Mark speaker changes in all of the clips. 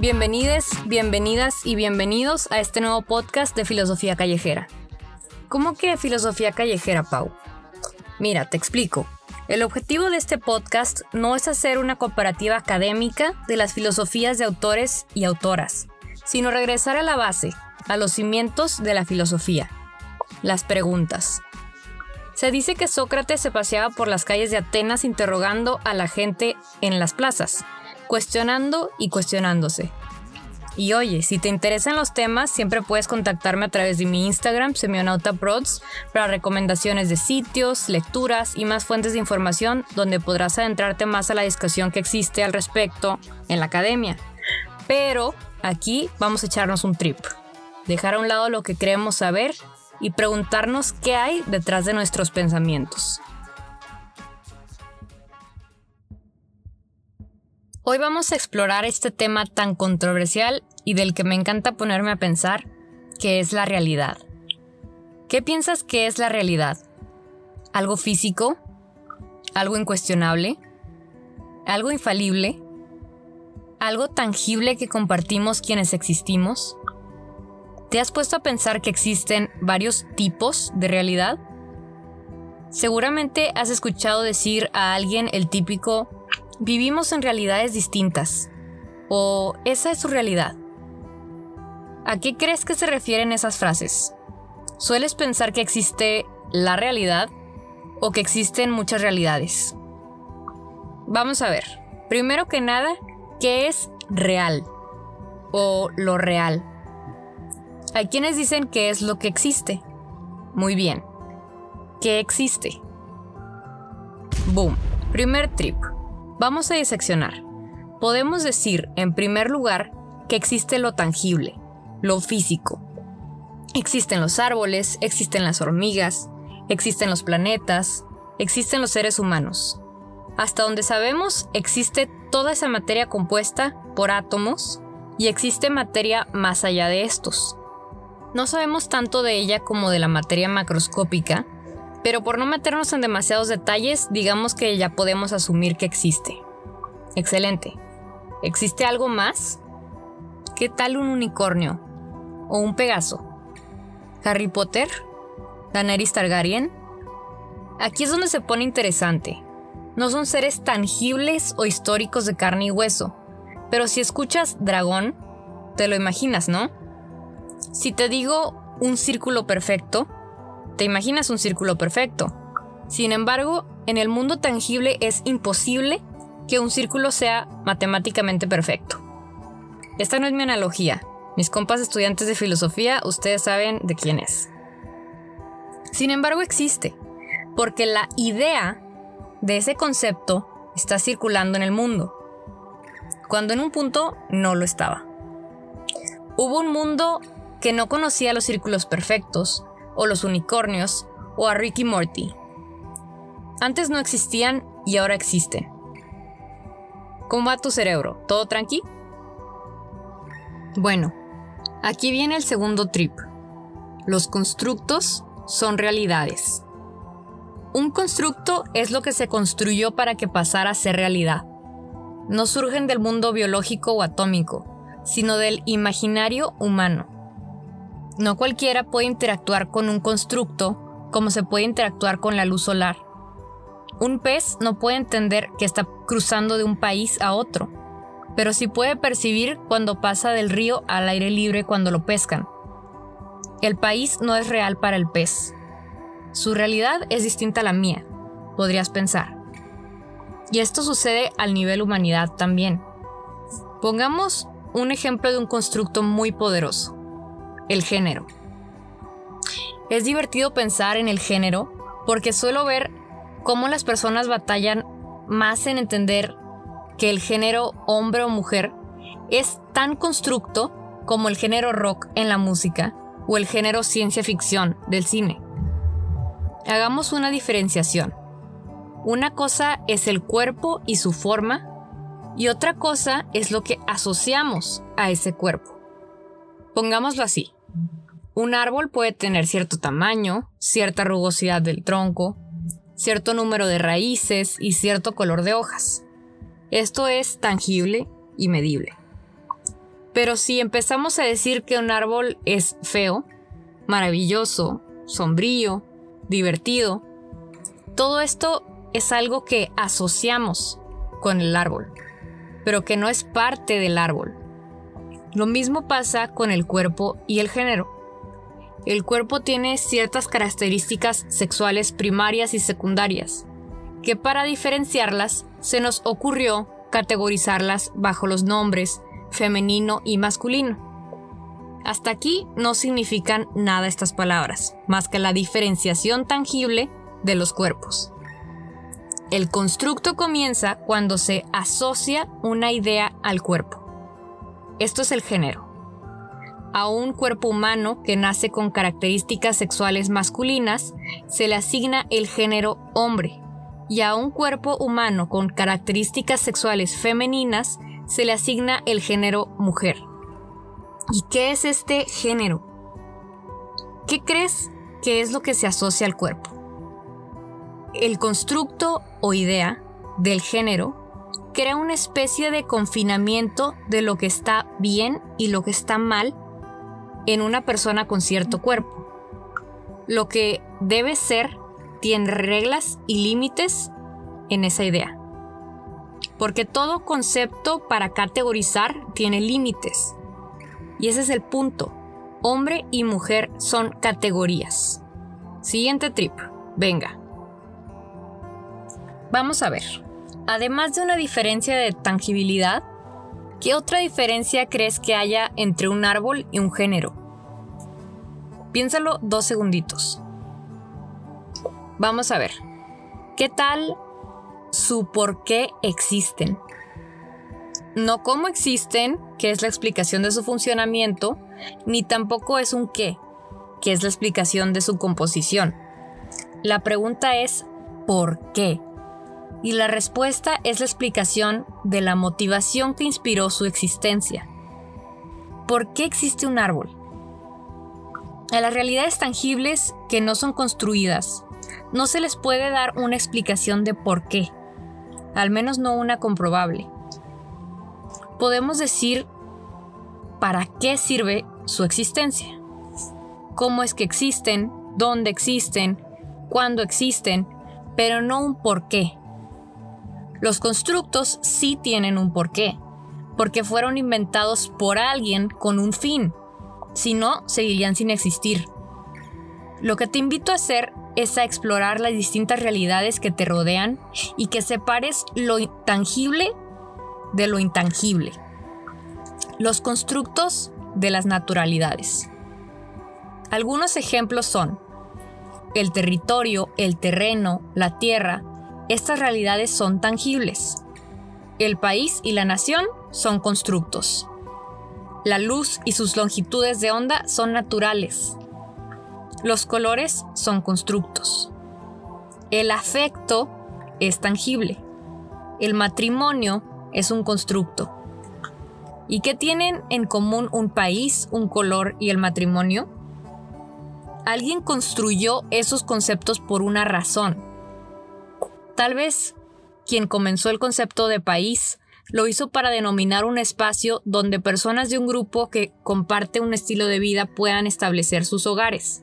Speaker 1: Bienvenides, bienvenidas y bienvenidos a este nuevo podcast de Filosofía Callejera. ¿Cómo que filosofía callejera, Pau? Mira, te explico. El objetivo de este podcast no es hacer una comparativa académica de las filosofías de autores y autoras, sino regresar a la base, a los cimientos de la filosofía, las preguntas. Se dice que Sócrates se paseaba por las calles de Atenas interrogando a la gente en las plazas, cuestionando y cuestionándose. Y oye, si te interesan los temas, siempre puedes contactarme a través de mi Instagram, semionautaprods, para recomendaciones de sitios, lecturas y más fuentes de información donde podrás adentrarte más a la discusión que existe al respecto en la academia. Pero aquí vamos a echarnos un trip, dejar a un lado lo que creemos saber y preguntarnos qué hay detrás de nuestros pensamientos. Hoy vamos a explorar este tema tan controversial y del que me encanta ponerme a pensar, que es la realidad. ¿Qué piensas que es la realidad? ¿Algo físico? ¿Algo incuestionable? ¿Algo infalible? ¿Algo tangible que compartimos quienes existimos? ¿Te has puesto a pensar que existen varios tipos de realidad? Seguramente has escuchado decir a alguien el típico vivimos en realidades distintas o esa es su realidad. ¿A qué crees que se refieren esas frases? ¿Sueles pensar que existe la realidad o que existen muchas realidades? Vamos a ver. Primero que nada, ¿qué es real? O lo real. Hay quienes dicen que es lo que existe. Muy bien. ¿Qué existe? Boom. Primer trip. Vamos a diseccionar. Podemos decir, en primer lugar, que existe lo tangible, lo físico. Existen los árboles, existen las hormigas, existen los planetas, existen los seres humanos. Hasta donde sabemos, existe toda esa materia compuesta por átomos y existe materia más allá de estos. No sabemos tanto de ella como de la materia macroscópica, pero por no meternos en demasiados detalles, digamos que ya podemos asumir que existe. Excelente. ¿Existe algo más? ¿Qué tal un unicornio? ¿O un Pegaso? ¿Harry Potter? ¿Daenerys Targaryen? Aquí es donde se pone interesante. No son seres tangibles o históricos de carne y hueso, pero si escuchas dragón, te lo imaginas, ¿no? Si te digo un círculo perfecto, te imaginas un círculo perfecto. Sin embargo, en el mundo tangible es imposible que un círculo sea matemáticamente perfecto. Esta no es mi analogía. Mis compas estudiantes de filosofía, ustedes saben de quién es. Sin embargo, existe, porque la idea de ese concepto está circulando en el mundo, cuando en un punto no lo estaba. Hubo un mundo que no conocía los círculos perfectos, o los unicornios, o a Ricky Morty. Antes no existían y ahora existen. ¿Cómo va tu cerebro? ¿Todo tranqui? Bueno, aquí viene el segundo trip. Los constructos son realidades. Un constructo es lo que se construyó para que pasara a ser realidad. No surgen del mundo biológico o atómico, sino del imaginario humano. No cualquiera puede interactuar con un constructo como se puede interactuar con la luz solar. Un pez no puede entender que está cruzando de un país a otro, pero sí puede percibir cuando pasa del río al aire libre cuando lo pescan. El país no es real para el pez. Su realidad es distinta a la mía, podrías pensar. Y esto sucede al nivel humanidad también. Pongamos un ejemplo de un constructo muy poderoso el género. Es divertido pensar en el género porque suelo ver cómo las personas batallan más en entender que el género hombre o mujer es tan constructo como el género rock en la música o el género ciencia ficción del cine. Hagamos una diferenciación. Una cosa es el cuerpo y su forma y otra cosa es lo que asociamos a ese cuerpo. Pongámoslo así. Un árbol puede tener cierto tamaño, cierta rugosidad del tronco, cierto número de raíces y cierto color de hojas. Esto es tangible y medible. Pero si empezamos a decir que un árbol es feo, maravilloso, sombrío, divertido, todo esto es algo que asociamos con el árbol, pero que no es parte del árbol. Lo mismo pasa con el cuerpo y el género. El cuerpo tiene ciertas características sexuales primarias y secundarias, que para diferenciarlas se nos ocurrió categorizarlas bajo los nombres femenino y masculino. Hasta aquí no significan nada estas palabras, más que la diferenciación tangible de los cuerpos. El constructo comienza cuando se asocia una idea al cuerpo. Esto es el género. A un cuerpo humano que nace con características sexuales masculinas se le asigna el género hombre y a un cuerpo humano con características sexuales femeninas se le asigna el género mujer. ¿Y qué es este género? ¿Qué crees que es lo que se asocia al cuerpo? El constructo o idea del género crea una especie de confinamiento de lo que está bien y lo que está mal en una persona con cierto cuerpo. Lo que debe ser tiene reglas y límites en esa idea. Porque todo concepto para categorizar tiene límites. Y ese es el punto. Hombre y mujer son categorías. Siguiente trip. Venga. Vamos a ver. Además de una diferencia de tangibilidad, ¿qué otra diferencia crees que haya entre un árbol y un género? Piénsalo dos segunditos. Vamos a ver. ¿Qué tal su por qué existen? No cómo existen, que es la explicación de su funcionamiento, ni tampoco es un qué, que es la explicación de su composición. La pregunta es ¿por qué? Y la respuesta es la explicación de la motivación que inspiró su existencia. ¿Por qué existe un árbol? A las realidades tangibles que no son construidas, no se les puede dar una explicación de por qué, al menos no una comprobable. Podemos decir para qué sirve su existencia, cómo es que existen, dónde existen, cuándo existen, pero no un por qué. Los constructos sí tienen un porqué, porque fueron inventados por alguien con un fin, si no, seguirían sin existir. Lo que te invito a hacer es a explorar las distintas realidades que te rodean y que separes lo tangible de lo intangible. Los constructos de las naturalidades. Algunos ejemplos son el territorio, el terreno, la tierra. Estas realidades son tangibles. El país y la nación son constructos. La luz y sus longitudes de onda son naturales. Los colores son constructos. El afecto es tangible. El matrimonio es un constructo. ¿Y qué tienen en común un país, un color y el matrimonio? Alguien construyó esos conceptos por una razón. Tal vez quien comenzó el concepto de país lo hizo para denominar un espacio donde personas de un grupo que comparte un estilo de vida puedan establecer sus hogares.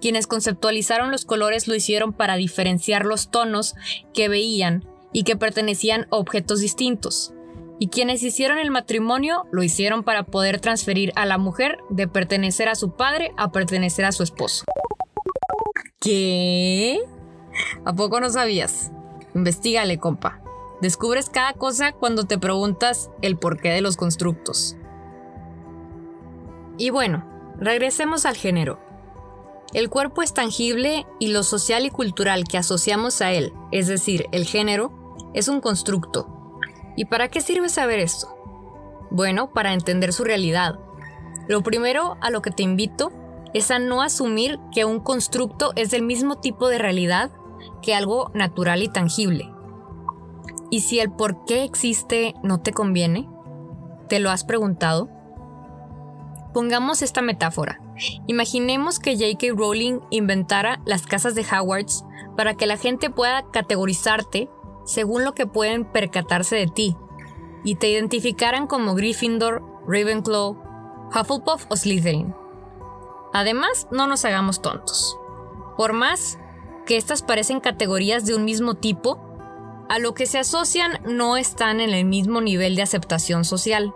Speaker 1: Quienes conceptualizaron los colores lo hicieron para diferenciar los tonos que veían y que pertenecían a objetos distintos. Y quienes hicieron el matrimonio lo hicieron para poder transferir a la mujer de pertenecer a su padre a pertenecer a su esposo. ¿Qué? ¿A poco no sabías? Investígale, compa. Descubres cada cosa cuando te preguntas el porqué de los constructos. Y bueno, regresemos al género. El cuerpo es tangible y lo social y cultural que asociamos a él, es decir, el género, es un constructo. ¿Y para qué sirve saber esto? Bueno, para entender su realidad. Lo primero a lo que te invito es a no asumir que un constructo es del mismo tipo de realidad que algo natural y tangible. ¿Y si el por qué existe no te conviene? ¿Te lo has preguntado? Pongamos esta metáfora. Imaginemos que J.K. Rowling inventara las casas de Howards para que la gente pueda categorizarte según lo que pueden percatarse de ti y te identificaran como Gryffindor, Ravenclaw, Hufflepuff o Slytherin. Además, no nos hagamos tontos. Por más que estas parecen categorías de un mismo tipo, a lo que se asocian no están en el mismo nivel de aceptación social.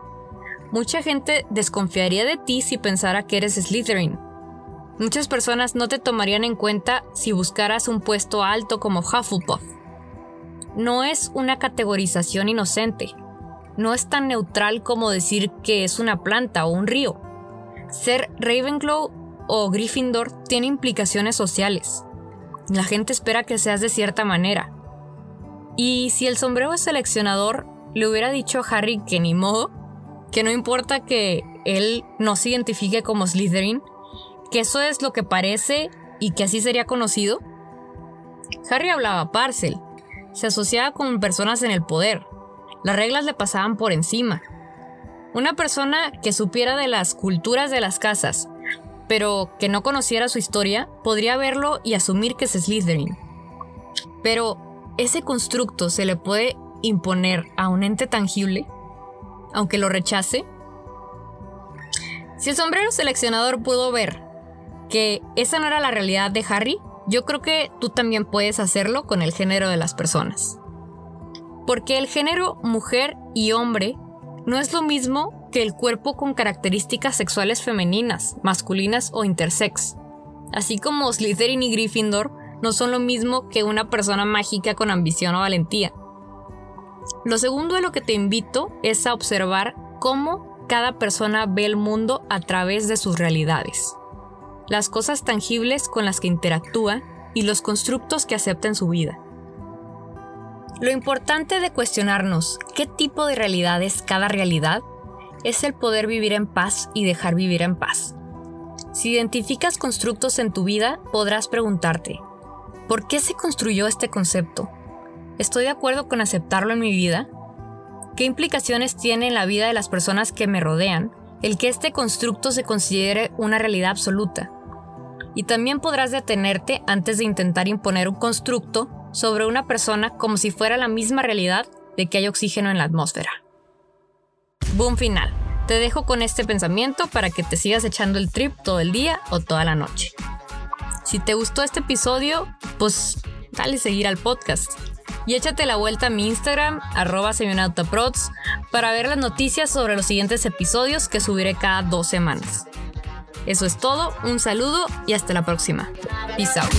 Speaker 1: Mucha gente desconfiaría de ti si pensara que eres Slytherin. Muchas personas no te tomarían en cuenta si buscaras un puesto alto como Hufflepuff. No es una categorización inocente. No es tan neutral como decir que es una planta o un río. Ser Ravenclaw o Gryffindor tiene implicaciones sociales. La gente espera que seas de cierta manera. Y si el sombrero seleccionador le hubiera dicho a Harry que ni modo, que no importa que él no se identifique como Slytherin, que eso es lo que parece y que así sería conocido. Harry hablaba parcel, se asociaba con personas en el poder, las reglas le pasaban por encima. Una persona que supiera de las culturas de las casas, pero que no conociera su historia, podría verlo y asumir que es Slytherin. Pero, ¿ese constructo se le puede imponer a un ente tangible? aunque lo rechace? Si el sombrero seleccionador pudo ver que esa no era la realidad de Harry, yo creo que tú también puedes hacerlo con el género de las personas. Porque el género mujer y hombre no es lo mismo que el cuerpo con características sexuales femeninas, masculinas o intersex. Así como Slytherin y Gryffindor no son lo mismo que una persona mágica con ambición o valentía. Lo segundo a lo que te invito es a observar cómo cada persona ve el mundo a través de sus realidades, las cosas tangibles con las que interactúa y los constructos que acepta en su vida. Lo importante de cuestionarnos qué tipo de realidad es cada realidad es el poder vivir en paz y dejar vivir en paz. Si identificas constructos en tu vida, podrás preguntarte, ¿por qué se construyó este concepto? ¿Estoy de acuerdo con aceptarlo en mi vida? ¿Qué implicaciones tiene en la vida de las personas que me rodean el que este constructo se considere una realidad absoluta? Y también podrás detenerte antes de intentar imponer un constructo sobre una persona como si fuera la misma realidad de que hay oxígeno en la atmósfera. Boom final. Te dejo con este pensamiento para que te sigas echando el trip todo el día o toda la noche. Si te gustó este episodio, pues dale seguir al podcast y échate la vuelta a mi Instagram, arroba semionautaprods, para ver las noticias sobre los siguientes episodios que subiré cada dos semanas. Eso es todo, un saludo y hasta la próxima. Peace out.